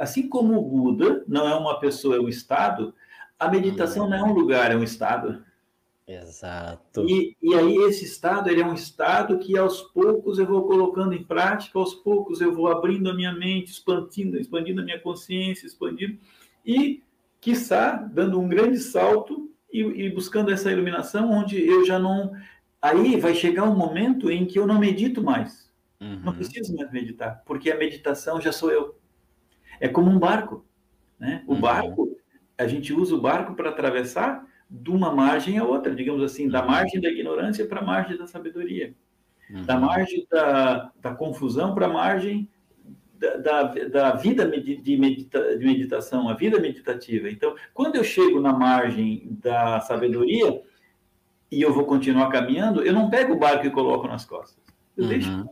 assim como o Buda não é uma pessoa, é um estado, a meditação não é um lugar, é um estado. Exato. E, e aí esse estado, ele é um estado que aos poucos eu vou colocando em prática, aos poucos eu vou abrindo a minha mente, expandindo, expandindo a minha consciência, expandindo, e, quiçá, dando um grande salto e, e buscando essa iluminação, onde eu já não... Aí vai chegar um momento em que eu não medito mais. Uhum. Não preciso mais meditar, porque a meditação já sou eu. É como um barco, né? O uhum. barco, a gente usa o barco para atravessar, de uma margem a outra, digamos assim, da uhum. margem da ignorância para a margem da sabedoria, uhum. da margem da, da confusão para a margem da, da, da, vida de, medita, de meditação, a vida meditativa. Então, quando eu chego na margem da sabedoria e eu vou continuar caminhando, eu não pego o barco e coloco nas costas. Eu uhum. deixo.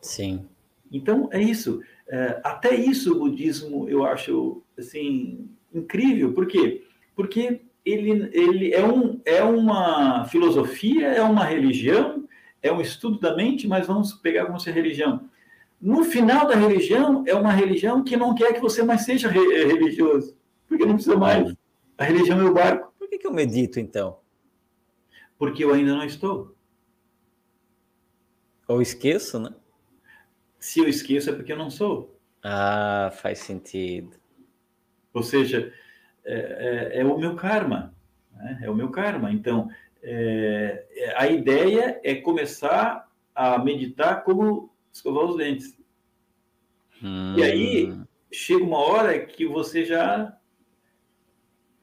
Sim. Então, é isso. É, até isso o budismo eu acho assim incrível. Por quê? Porque ele, ele é, um, é uma filosofia, é uma religião, é um estudo da mente, mas vamos pegar como se religião. No final da religião, é uma religião que não quer que você mais seja re religioso, porque não precisa mais. A religião é o barco. Por que, que eu medito, então? Porque eu ainda não estou. Ou esqueço, né? Se eu esqueço, é porque eu não sou. Ah, faz sentido. Ou seja, é, é, é, o meu karma, né? é o meu karma. Então, é, é, a ideia é começar a meditar como escovar os dentes. Hum. E aí hum. chega uma hora que você já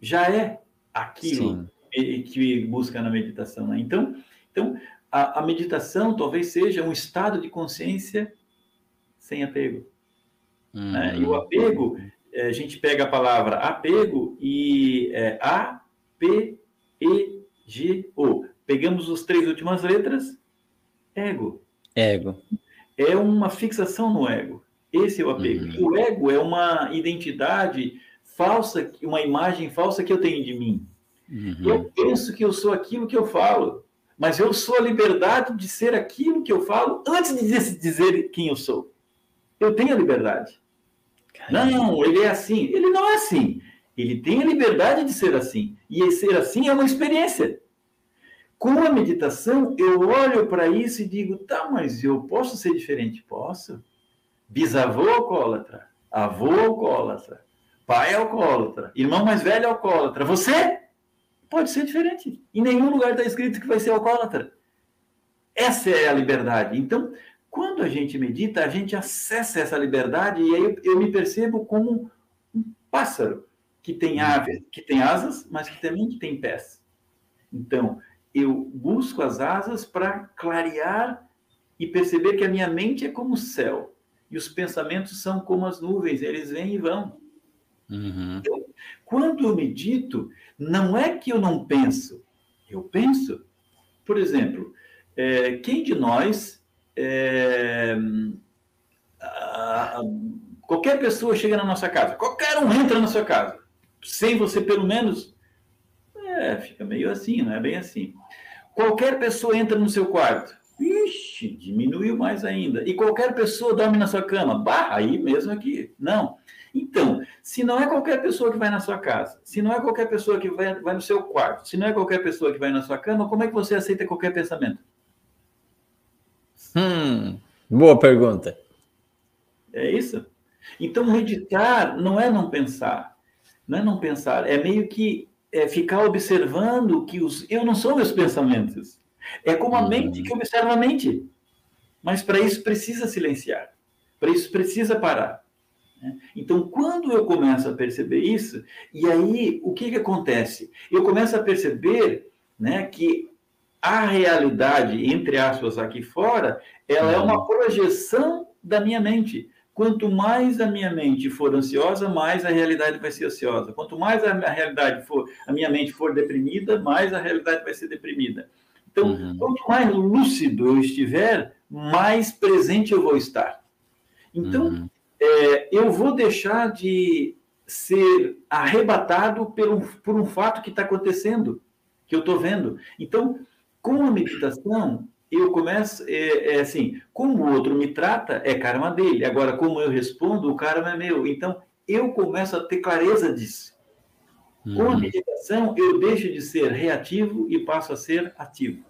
já é aquilo Sim. que busca na meditação. Né? Então, então a, a, meditação talvez seja um estado de consciência sem apego. Hum. Né? E o hum. apego é, a gente pega a palavra apego e é, A, P, E, G, O. Pegamos as três últimas letras, ego. Ego. É uma fixação no ego. Esse é o apego. Uhum. O ego é uma identidade falsa, uma imagem falsa que eu tenho de mim. Uhum. Eu penso que eu sou aquilo que eu falo, mas eu sou a liberdade de ser aquilo que eu falo antes de dizer quem eu sou. Eu tenho a liberdade. Não, ele é assim. Ele não é assim. Ele tem a liberdade de ser assim. E ser assim é uma experiência. Com a meditação, eu olho para isso e digo: tá, mas eu posso ser diferente? Posso. Bisavô alcoólatra, avô alcoólatra, pai alcoólatra, irmão mais velho alcoólatra. Você pode ser diferente. Em nenhum lugar está escrito que vai ser alcoólatra. Essa é a liberdade. Então, quando a gente medita, a gente acessa essa liberdade e aí eu, eu me percebo como um pássaro que tem uhum. aves, que tem asas, mas que também tem pés. Então, eu busco as asas para clarear e perceber que a minha mente é como o céu e os pensamentos são como as nuvens, eles vêm e vão. Uhum. Então, quando eu medito, não é que eu não penso, eu penso. Por exemplo, é, quem de nós é, a, qualquer pessoa chega na nossa casa, qualquer um entra na sua casa, sem você pelo menos. É, fica meio assim, não é bem assim. Qualquer pessoa entra no seu quarto, ixi, diminuiu mais ainda. E qualquer pessoa dorme na sua cama, bah, aí mesmo aqui. Não. Então, se não é qualquer pessoa que vai na sua casa, se não é qualquer pessoa que vai, vai no seu quarto, se não é qualquer pessoa que vai na sua cama, como é que você aceita qualquer pensamento? Hum, boa pergunta. É isso? Então, meditar não é não pensar. Não é não pensar. É meio que é ficar observando que os. Eu não sou meus pensamentos. É como a uhum. mente que observa a mente. Mas para isso precisa silenciar. Para isso precisa parar. Né? Então, quando eu começo a perceber isso, e aí o que, que acontece? Eu começo a perceber né, que a realidade, entre aspas, aqui fora, ela é uma uhum. projeção da minha mente. Quanto mais a minha mente for ansiosa, mais a realidade vai ser ansiosa. Quanto mais a minha realidade for, a minha mente for deprimida, mais a realidade vai ser deprimida. Então, uhum. quanto mais lúcido eu estiver, mais presente eu vou estar. Então, uhum. é, eu vou deixar de ser arrebatado por um, por um fato que está acontecendo, que eu estou vendo. Então, com a meditação, eu começo, é, é, assim, como o outro me trata, é karma dele. Agora, como eu respondo, o karma é meu. Então, eu começo a ter clareza disso. Uhum. Com a meditação, eu deixo de ser reativo e passo a ser ativo.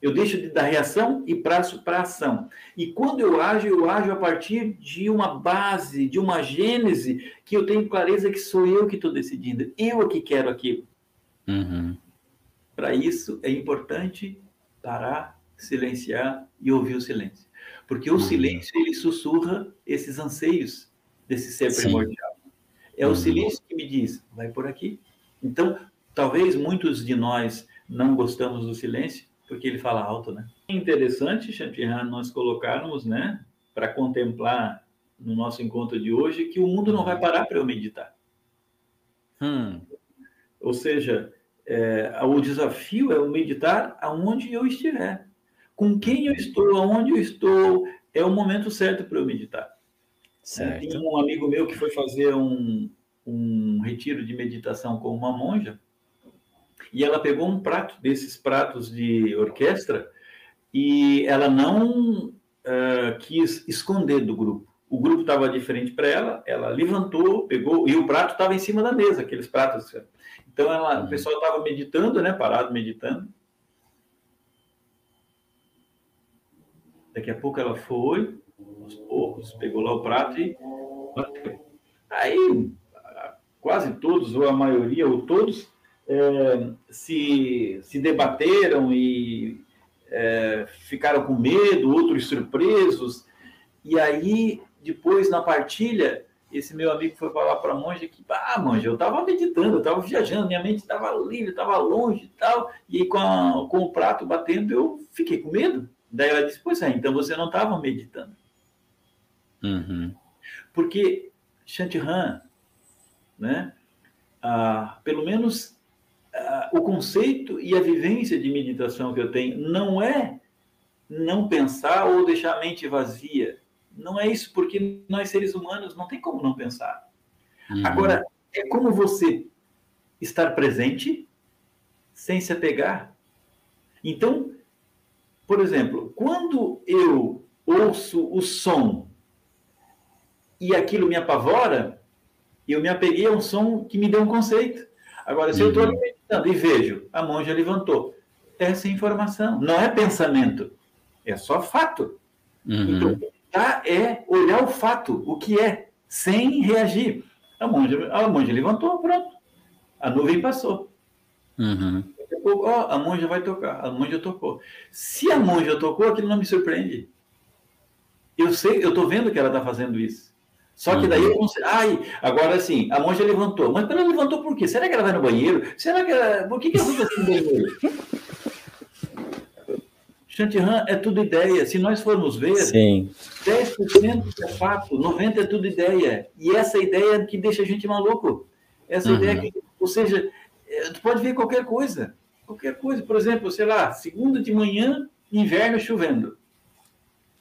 Eu deixo de dar reação e passo para ação. E quando eu ajo, eu ajo a partir de uma base, de uma gênese, que eu tenho clareza que sou eu que estou decidindo. Eu é que quero aquilo. Uhum. Para isso, é importante parar, silenciar e ouvir o silêncio. Porque o uhum. silêncio, ele sussurra esses anseios desse ser Sim. primordial. É uhum. o silêncio que me diz, vai por aqui. Então, talvez muitos de nós não gostamos do silêncio, porque ele fala alto, né? É interessante, Chantihan, nós colocarmos, né, para contemplar no nosso encontro de hoje, que o mundo não vai parar para eu meditar. Hum. Ou seja, é, o desafio é o meditar aonde eu estiver. Com quem eu estou, aonde eu estou, é o momento certo para eu meditar. Certo. Tem um amigo meu que foi fazer um, um retiro de meditação com uma monja, e ela pegou um prato desses pratos de orquestra e ela não uh, quis esconder do grupo. O grupo estava diferente para ela, ela levantou, pegou, e o prato estava em cima da mesa, aqueles pratos então, ela, o uhum. pessoal estava meditando, né? Parado, meditando. Daqui a pouco ela foi, aos poucos, pegou lá o prato e Aí, quase todos, ou a maioria, ou todos, é, se, se debateram e é, ficaram com medo, outros surpresos. E aí, depois, na partilha, esse meu amigo foi falar para a monja que, ah, monja, eu estava meditando, eu estava viajando, minha mente estava livre, estava longe e tal, e aí com, a, com o prato batendo eu fiquei com medo. Daí ela disse, pois é, então você não estava meditando. Uhum. Porque Shantihan, né, ah, pelo menos ah, o conceito e a vivência de meditação que eu tenho não é não pensar ou deixar a mente vazia, não é isso, porque nós seres humanos não tem como não pensar. Uhum. Agora, é como você estar presente sem se apegar. Então, por exemplo, quando eu ouço o som e aquilo me apavora, eu me apeguei a um som que me deu um conceito. Agora, se uhum. eu estou meditando e vejo, a monja levantou, essa é informação, não é pensamento, é só fato. Uhum. Então, Meditar é olhar o fato, o que é, sem reagir. A monja, a monja levantou, pronto. A nuvem passou. Uhum. Oh, a monja vai tocar. A monja tocou. Se a monja tocou, aquilo não me surpreende. Eu sei, eu estou vendo que ela está fazendo isso. Só que daí eu consigo. Ai, agora sim, a monja levantou. Mas ela levantou por quê? Será que ela vai no banheiro? Será que ela. Por que, que ela assim no banheiro? Chantihan é tudo ideia. Se nós formos ver, Sim. 10% é fato, 90% é tudo ideia. E essa ideia que deixa a gente maluco. Essa uhum. ideia que, ou seja, é, tu pode ver qualquer coisa. Qualquer coisa. Por exemplo, sei lá, segunda de manhã, inverno chovendo.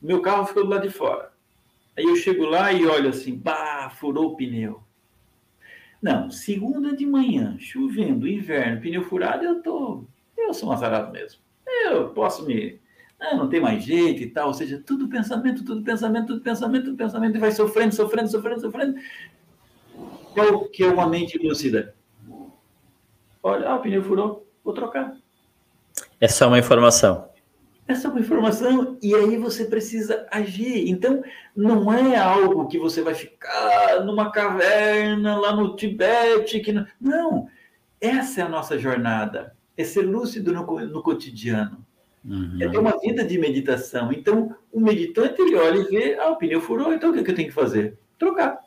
Meu carro ficou do lado de fora. Aí eu chego lá e olho assim, bah, furou o pneu. Não, segunda de manhã, chovendo, inverno, pneu furado, eu tô. Eu sou um azarado mesmo eu posso me. Ah, não tem mais jeito e tal, ou seja, tudo pensamento, tudo pensamento, tudo pensamento, tudo pensamento, e vai sofrendo, sofrendo, sofrendo, sofrendo. Qual que é uma mente lúcida? Olha, ah, o pneu furou, vou trocar. É só uma informação. É só uma informação e aí você precisa agir. Então, não é algo que você vai ficar numa caverna lá no Tibete. Que não... não, essa é a nossa jornada é ser lúcido no, no cotidiano. Uhum. É ter uma vida de meditação. Então, o meditante, ele olha e vê, ah, o pneu furou, então o que, é que eu tenho que fazer? Trocar.